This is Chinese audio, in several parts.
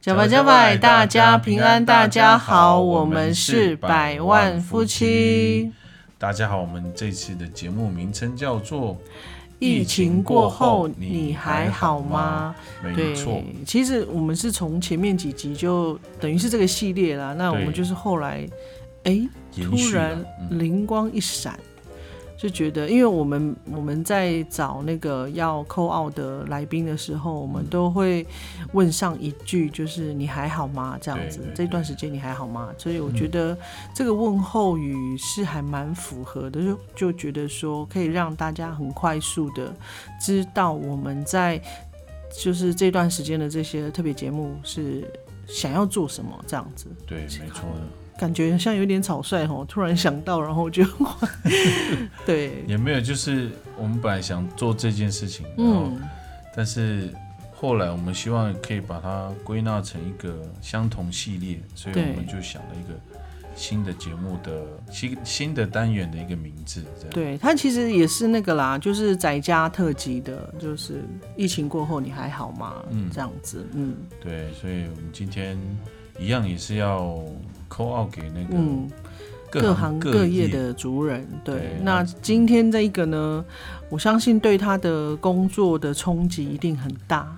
加百加百，大家平安，大家好，我们是百万夫妻。大家好，我们这次的节目名称叫做《疫情过后你还好吗》。没错，其实我们是从前面几集就等于是这个系列啦。那我们就是后来，哎，突然灵光一闪。就觉得，因为我们我们在找那个要扣奥的来宾的时候，我们都会问上一句，就是你还好吗？这样子，这段时间你还好吗？所以我觉得这个问候语是还蛮符合的，就就觉得说可以让大家很快速的知道我们在就是这段时间的这些特别节目是想要做什么这样子。对，没错。感觉像有点草率哦，突然想到，然后就 对，也没有，就是我们本来想做这件事情，嗯，但是后来我们希望可以把它归纳成一个相同系列，所以我们就想了一个新的节目的新新的单元的一个名字。对，它其实也是那个啦，就是宅家特辑的，就是疫情过后你还好吗？嗯，这样子，嗯，对，所以我们今天一样也是要。扣奥给那个各行各业的族人，对。那今天这一个呢，我相信对他的工作的冲击一定很大。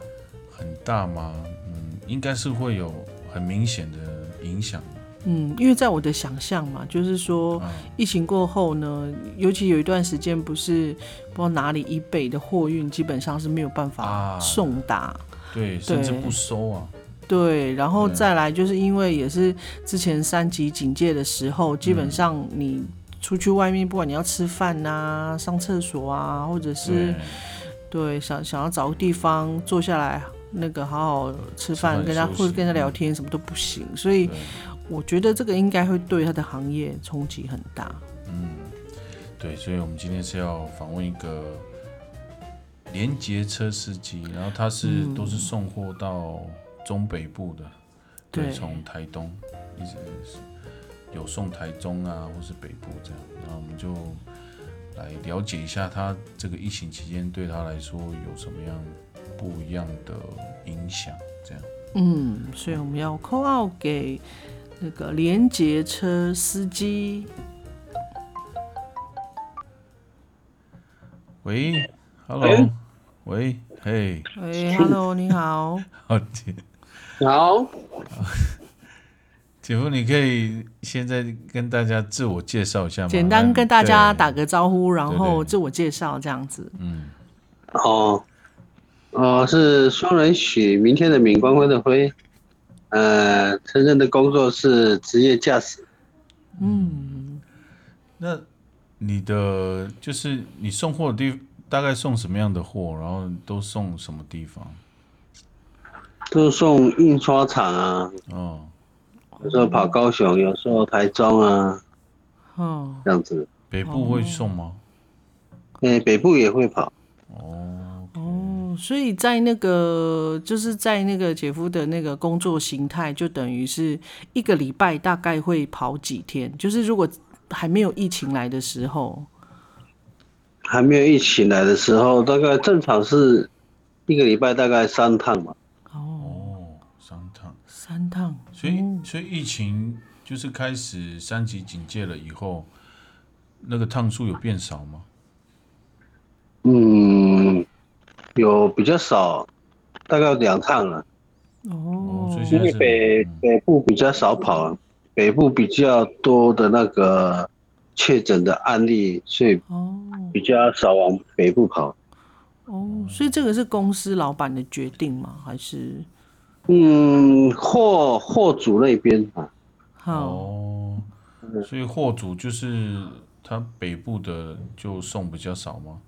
很大吗？嗯，应该是会有很明显的影响。嗯，因为在我的想象嘛，就是说疫情过后呢，尤其有一段时间不是不知道哪里以北的货运基本上是没有办法送达，对，甚至不收啊。对，然后再来就是因为也是之前三级警戒的时候，基本上你出去外面，不管你要吃饭呐、上厕所啊，或者是对想想要找个地方坐下来，那个好好吃饭，跟他或者跟他聊天，什么都不行。所以我觉得这个应该会对他的行业冲击很大。嗯，对，所以我们今天是要访问一个连接车司机，然后他是都是送货到。中北部的，对，从台东一直有送台中啊，或是北部这样，然后我们就来了解一下他这个疫情期间对他来说有什么样不一样的影响，这样。嗯，所以我们要 call out 给那个连接车司机。喂，Hello，喂，嘿，喂，Hello，你好。好好，姐夫，你可以现在跟大家自我介绍一下吗？简单跟大家打个招呼，然后自我介绍这样子。嗯，哦，哦，是双人许，明天的敏光辉的辉，呃，承认的工作是职业驾驶。嗯，那你的就是你送货的地大概送什么样的货，然后都送什么地方？都送印刷厂啊，哦，有时候跑高雄，有时候台中啊，哦，这样子。北部会送吗？哎，北部也会跑。哦哦，所以在那个就是在那个姐夫的那个工作形态，就等于是一个礼拜大概会跑几天？就是如果还没有疫情来的时候，还没有疫情来的时候，大概正常是一个礼拜大概三趟嘛。三趟，所以所以疫情就是开始三级警戒了以后，那个趟数有变少吗？嗯，有比较少，大概两趟了。哦，因为北北部比较少跑，北部比较多的那个确诊的案例，所以哦比较少往北部跑。哦，所以这个是公司老板的决定吗？还是？嗯，货货主那边啊，哦，所以货主就是他北部的就送比较少吗？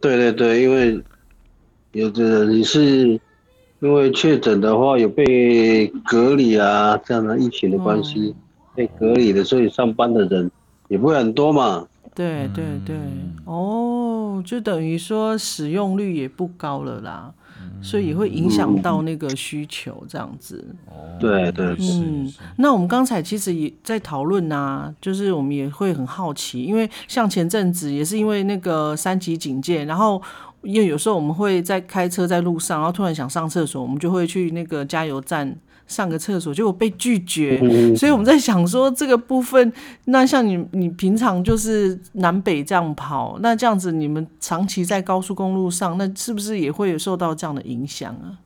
对对对，因为有的你是因为确诊的话有被隔离啊这样的疫情的关系，被隔离的，所以上班的人也不会很多嘛。对对对，哦，就等于说使用率也不高了啦，所以也会影响到那个需求这样子。哦，对对，嗯，那我们刚才其实也在讨论啊，就是我们也会很好奇，因为像前阵子也是因为那个三级警戒，然后因为有时候我们会在开车在路上，然后突然想上厕所，我们就会去那个加油站。上个厕所结果被拒绝，所以我们在想说这个部分，那像你你平常就是南北这样跑，那这样子你们长期在高速公路上，那是不是也会有受到这样的影响啊？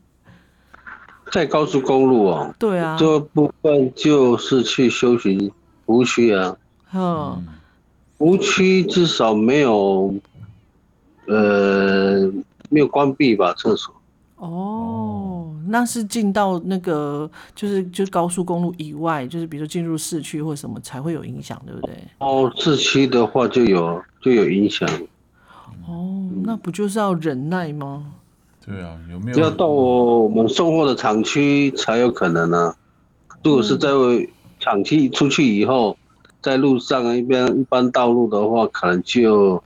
在高速公路哦，对啊，这部分就是去休息服务区啊，嗯，服务区至少没有，呃，没有关闭吧厕所。哦，那是进到那个就是就是高速公路以外，就是比如说进入市区或什么才会有影响，对不对？哦，市区的话就有就有影响。哦，那不就是要忍耐吗？对啊，有没有？要到我们送货的厂区才有可能呢。如果是在厂区出去以后，在路上一边一般道路的话，可能就。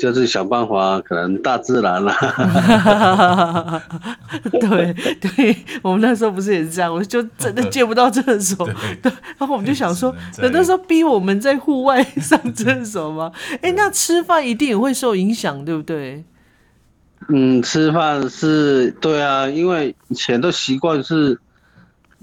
就是想办法，可能大自然了。对对，我们那时候不是也是这样，我就真的借不到厕所。对，然后我们就想说，那时候逼我们在户外上厕所吗？哎，那吃饭一定也会受影响，对不对？嗯，吃饭是对啊，因为以前的习惯是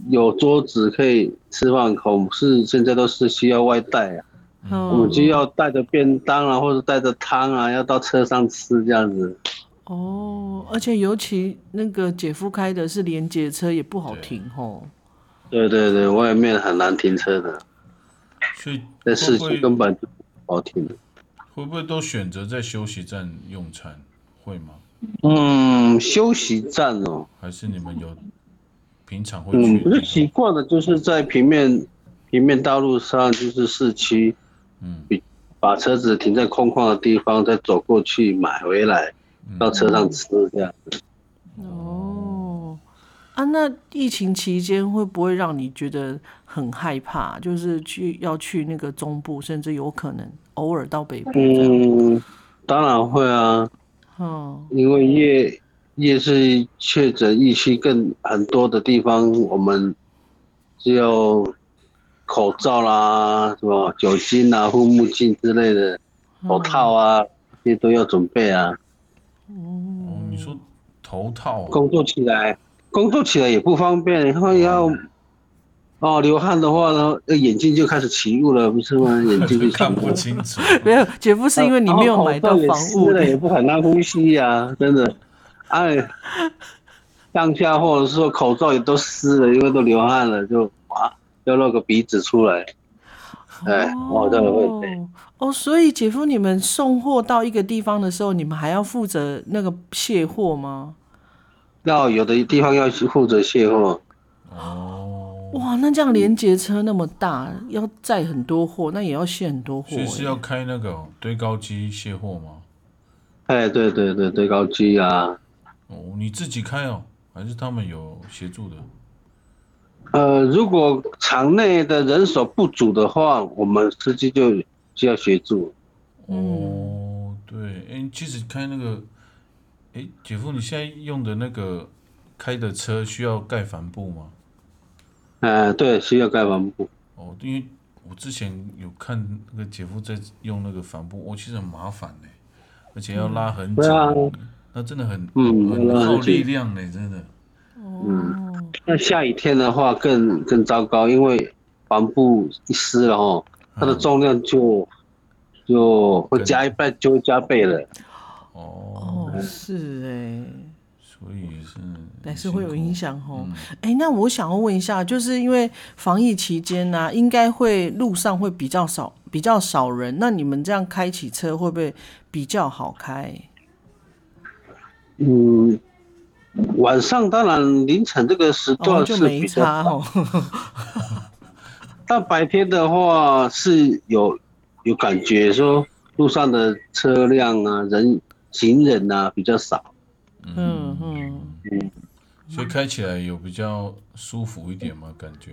有桌子可以吃饭，可是现在都是需要外带啊。我们就要带着便当啊，或者带着汤啊，要到车上吃这样子。哦，而且尤其那个姐夫开的是连接车，也不好停哦。对对对，外面很难停车的。所以在市区根本就不好停。会不会都选择在休息站用餐？会吗？嗯，休息站哦。还是你们有平常会去？嗯，不是习惯的，就是在平面平面道路上，就是市区。嗯，把车子停在空旷的地方，再走过去买回来，到车上吃这样子。哦，啊，那疫情期间会不会让你觉得很害怕？就是去要去那个中部，甚至有可能偶尔到北部。嗯，当然会啊。哦，因为越越是确诊疫区更很多的地方，我们只有。口罩啦，什么酒精啊、护目镜之类的，头套啊，这些都要准备啊。哦，你说头套，工作起来，工作起来也不方便，然后要，哦，流汗的话呢，眼睛就开始起雾了，不是吗？眼睛就看不清楚。没有，姐夫是因为你没有买到防雾的，也不很难呼吸呀，真的。哎，上下或者是说口罩也都湿了，因为都流汗了，就哇。要露个鼻子出来，哎，我这个会哦，所以姐夫，你们送货到一个地方的时候，你们还要负责那个卸货吗？要有的地方要负责卸货。哦，哇，那这样连接车那么大，要载很多货，那也要卸很多货。所以是要开那个堆高机卸货吗？哎，对对对，堆高机啊。哦，你自己开哦，还是他们有协助的？呃，如果场内的人手不足的话，我们司机就需要协助。哦，对，哎，其实开那个，哎，姐夫，你现在用的那个开的车需要盖帆布吗？呃，对，需要盖帆布。哦，因为我之前有看那个姐夫在用那个帆布，我其实很麻烦呢，而且要拉很紧，那真的很嗯很耗力量呢，真的。嗯，那下雨天的话更更糟糕，因为帆布一湿了哦，它的重量就就会加一倍，就会加倍了。哦，是哎，所以是但是会有影响哦。哎，那我想要问一下，就是因为防疫期间呢，应该会路上会比较少比较少人，那你们这样开起车会不会比较好开？嗯。晚上当然凌晨这个时段是比较哦，但白天的话是有有感觉说路上的车辆啊人行人啊比较少，嗯嗯嗯，所以开起来有比较舒服一点吗？感觉？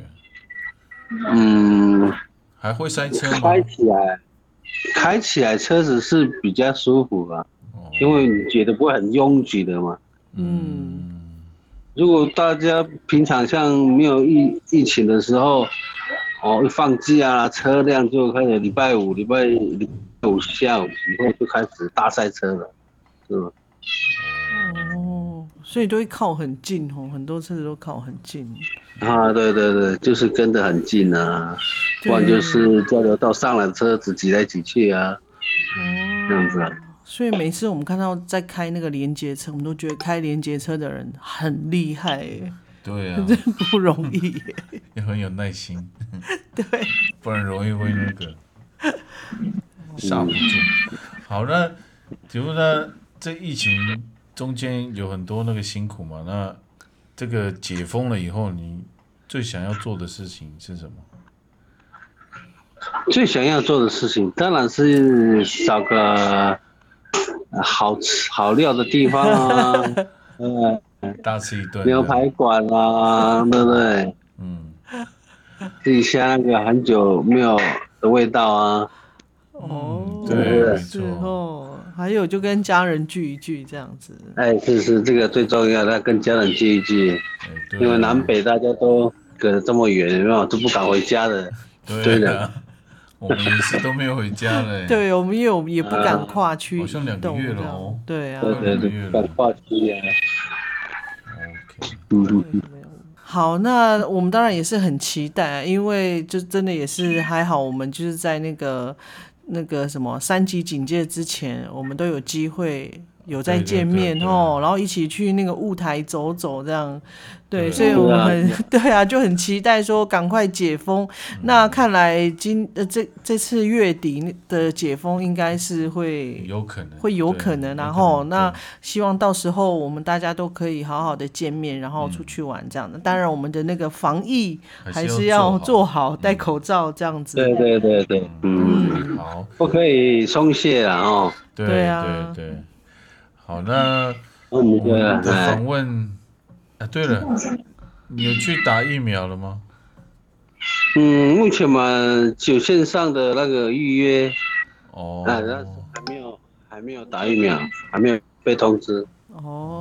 嗯，还会塞车吗？开起来，开起来车子是比较舒服啊，因为你觉得不会很拥挤的嘛。嗯。如果大家平常像没有疫疫情的时候，哦，一放假，车辆就开始礼拜五、礼拜五下午以后就开始大赛车了，是吧？哦，所以都会靠很近哦，很多车子都靠很近。啊，对对对，就是跟得很近啊，不然就是交流道上了车子挤来挤去啊，这样子。所以每次我们看到在开那个连接车，我们都觉得开连接车的人很厉害，对啊，真不容易，也很有耐心，对，不然容易会那个刹不住。好，那请问呢？这疫情中间有很多那个辛苦嘛？那这个解封了以后，你最想要做的事情是什么？最想要做的事情当然是找个。好吃 好料的地方啊，嗯，大吃一顿牛排馆啊，对不对？嗯，试一下那个很久没有的味道啊。哦，对，是哦，还有就跟家人聚一聚这样子。哎，是是，这个最重要的，跟家人聚一聚，因为南北大家都隔得这么远，有没有都不敢回家的，对的。我们也是都没有回家嘞。对，我们也有也不敢跨区，好像两个月了哦。对啊，对对对，敢跨区啊。OK。好，那我们当然也是很期待，因为就真的也是还好，我们就是在那个那个什么三级警戒之前，我们都有机会。有在见面哦，然后一起去那个雾台走走，这样，对，所以我们很 对啊，就很期待说赶快解封。那看来今呃这这次月底的解封应该是会有可能，会有可能，然后那希望到时候我们大家都可以好好的见面，然后出去玩这样的。当然我们的那个防疫还是要做好，戴口罩这样子。对对对对，嗯，好，不可以松懈了哦。对啊，对对。好，那我们的访问，啊，对了，你有去打疫苗了吗？嗯，目前嘛，就线上的那个预约，哦，啊，还没有，还没有打疫苗，还没有被通知。哦，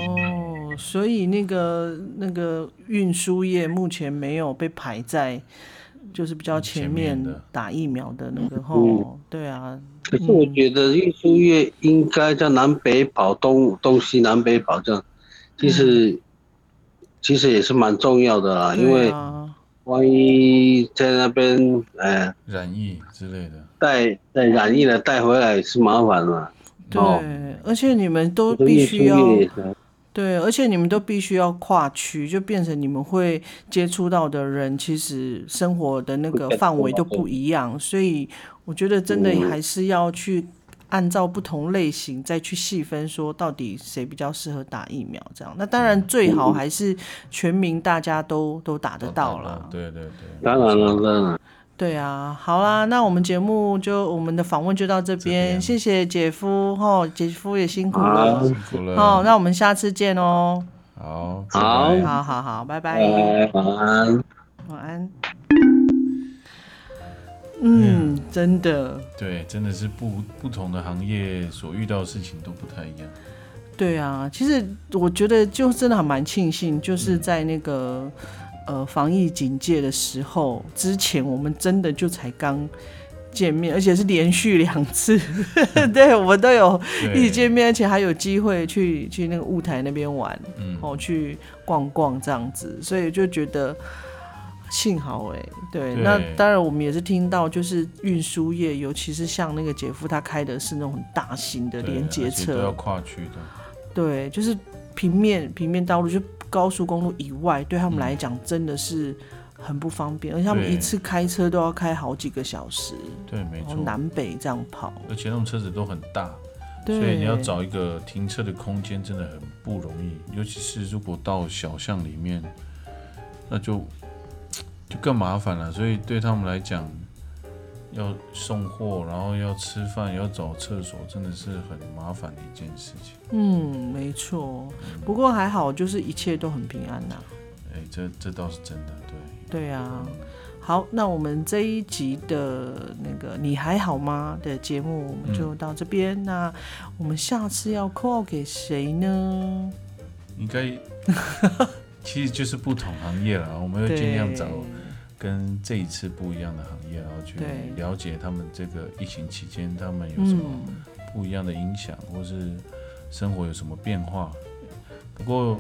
所以那个那个运输业目前没有被排在。就是比较前面打疫苗的那个吼，对啊。可是我觉得运输业应该在南北跑，东东西南北跑这样，其实其实也是蛮重要的啦，因为万一在那边呃染疫之类的，带带染疫了带回来是麻烦了。对，而且你们都必须要。对，而且你们都必须要跨区，就变成你们会接触到的人，其实生活的那个范围都不一样，所以我觉得真的还是要去按照不同类型再去细分，说到底谁比较适合打疫苗这样。那当然最好还是全民大家都都打得到了。对对对，当然了，当然。对啊，好啦，那我们节目就我们的访问就到这边，谢谢姐夫哈，姐夫也辛苦了，辛苦了，好，那我们下次见哦。好，好，好好好，拜拜，晚安，晚安。嗯，真的，对，真的是不不同的行业所遇到的事情都不太一样。对啊，其实我觉得就真的还蛮庆幸，就是在那个。呃，防疫警戒的时候，之前我们真的就才刚见面，而且是连续两次，对我们都有一起见面，而且还有机会去去那个雾台那边玩，嗯，哦，去逛逛这样子，所以就觉得幸好哎，对，那当然我们也是听到，就是运输业，尤其是像那个姐夫他开的是那种很大型的连接车，要跨区的，对，就是平面平面道路就。高速公路以外，对他们来讲真的是很不方便，而且他们一次开车都要开好几个小时，对，没错，南北这样跑，而且那种车子都很大，所以你要找一个停车的空间真的很不容易，尤其是如果到小巷里面，那就就更麻烦了。所以对他们来讲。要送货，然后要吃饭，要找厕所，真的是很麻烦的一件事情。嗯，没错。不过还好，就是一切都很平安呐。哎，这这倒是真的，对。对啊。好，那我们这一集的那个你还好吗的节目，我们就到这边。那我们下次要 call 给谁呢？应该 其实就是不同行业了，我们会尽量找跟这一次不一样的行业，然后去了解他们这个疫情期间他们有什么不一样的影响，或是生活有什么变化。不过。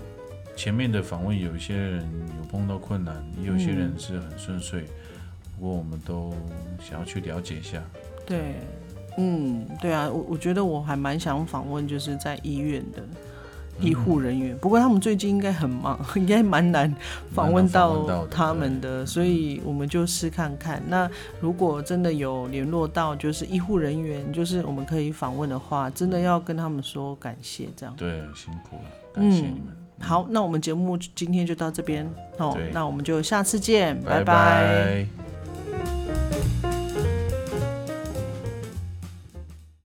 前面的访问有一些人有碰到困难，也有些人是很顺遂，不过我们都想要去了解一下。对，嗯，对啊，我我觉得我还蛮想访问，就是在医院的医护人员，不过他们最近应该很忙，应该蛮难访问到他们的，所以我们就试看看。那如果真的有联络到就是医护人员，就是我们可以访问的话，真的要跟他们说感谢，这样。对，辛苦了，感谢你们。好，那我们节目今天就到这边哦，那我们就下次见，拜拜。